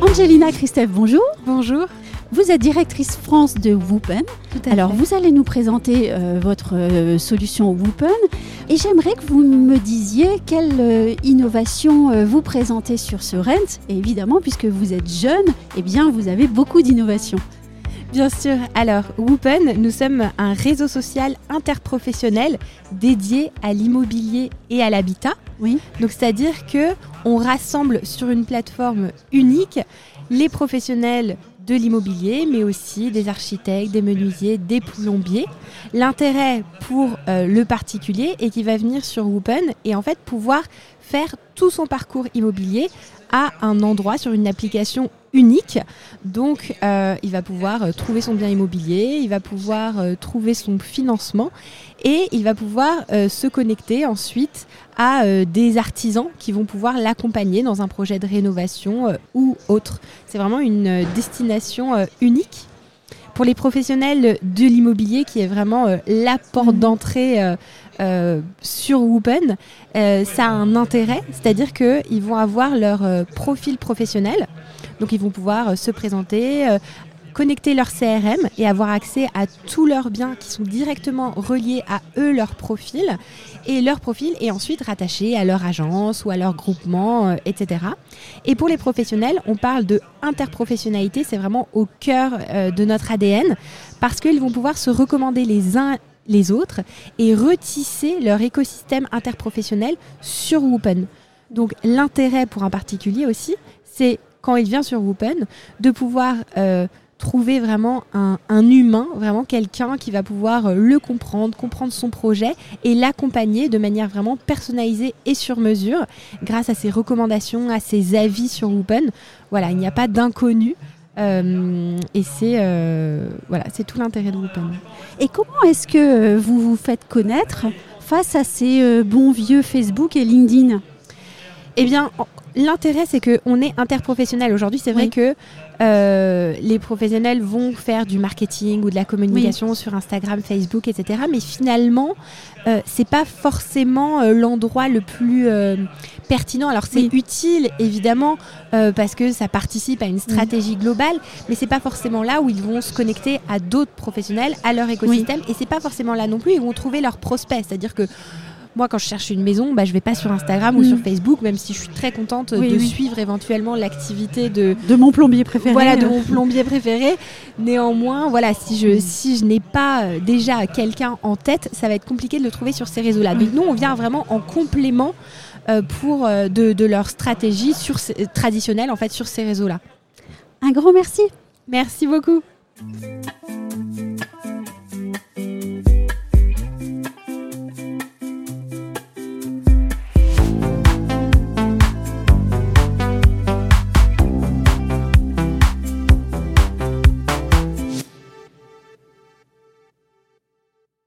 Angelina Christophe, bonjour. Bonjour. Vous êtes directrice France de Woopen. Tout à Alors, fait. vous allez nous présenter euh, votre euh, solution Woopen. Et j'aimerais que vous me disiez quelle euh, innovation euh, vous présentez sur ce Rent. Et évidemment, puisque vous êtes jeune, eh bien, vous avez beaucoup d'innovations. Bien sûr. Alors, Woopen, nous sommes un réseau social interprofessionnel dédié à l'immobilier et à l'habitat. Oui. Donc, c'est-à-dire que on rassemble sur une plateforme unique les professionnels de l'immobilier, mais aussi des architectes, des menuisiers, des plombiers. L'intérêt pour euh, le particulier est qu'il va venir sur Woopen et en fait pouvoir faire tout son parcours immobilier à un endroit sur une application unique. Donc, euh, il va pouvoir euh, trouver son bien immobilier, il va pouvoir euh, trouver son financement et il va pouvoir se connecter ensuite à des artisans qui vont pouvoir l'accompagner dans un projet de rénovation ou autre. C'est vraiment une destination unique. Pour les professionnels de l'immobilier, qui est vraiment euh, la porte Mhm. d'entrée euh, euh, sur Woopen, euh, ça a un intérêt, c'est-à-dire qu'ils vont avoir leur profil professionnel. Donc ils vont pouvoir euh, se présenter, euh, connecter leur CRM et avoir accès à tous leurs biens qui sont directement reliés à eux, leur profil. Et leur profil est ensuite rattaché à leur agence ou à leur groupement, euh, etc. Et pour les professionnels, on parle de interprofessionnalité, c'est vraiment au cœur de notre ADN, parce qu'ils vont pouvoir se recommander les uns les autres et retisser leur écosystème interprofessionnel sur Woopen. Donc l'intérêt pour un particulier aussi, c'est quand il vient sur Woopen, de pouvoir euh, trouver vraiment un, un humain, vraiment quelqu'un qui va pouvoir euh, le comprendre, comprendre son projet et l'accompagner de manière vraiment personnalisée et sur mesure grâce à ses recommandations, à ses avis sur Woopen. Voilà, il n'y a pas d'inconnu. euh, et c'est euh, voilà, c'est tout l'intérêt de Woopen. Et comment est-ce que vous vous faites connaître face à ces bons vieux Facebook et LinkedIn? Eh bien, en- l'intérêt, c'est qu'on est interprofessionnel. Aujourd'hui, c'est vrai Oui. que euh, les professionnels vont faire du marketing ou de la communication sur Instagram, Facebook, etc. Mais finalement, euh, c'est pas forcément euh, l'endroit le plus euh, pertinent. Alors, c'est Oui. utile, évidemment, parce que ça participe à une stratégie globale, mais c'est pas forcément là où ils vont se connecter à d'autres professionnels, à leur écosystème. Et c'est pas forcément là non plus. Ils vont trouver leurs prospects. C'est-à-dire que moi, quand je cherche une maison, bah, je vais pas sur Instagram ou Mm. sur Facebook, même si je suis très contente Oui, de oui. suivre éventuellement l'activité de, De mon plombier préféré voilà, de mon plombier préféré. Néanmoins, voilà, si je, Mm. si je n'ai pas euh, déjà quelqu'un en tête, ça va être compliqué de le trouver sur ces réseaux-là. Donc nous, on vient vraiment en complément euh, pour, euh, de, de leur stratégie sur traditionnelle en fait, sur ces réseaux-là. Un grand merci. Merci beaucoup.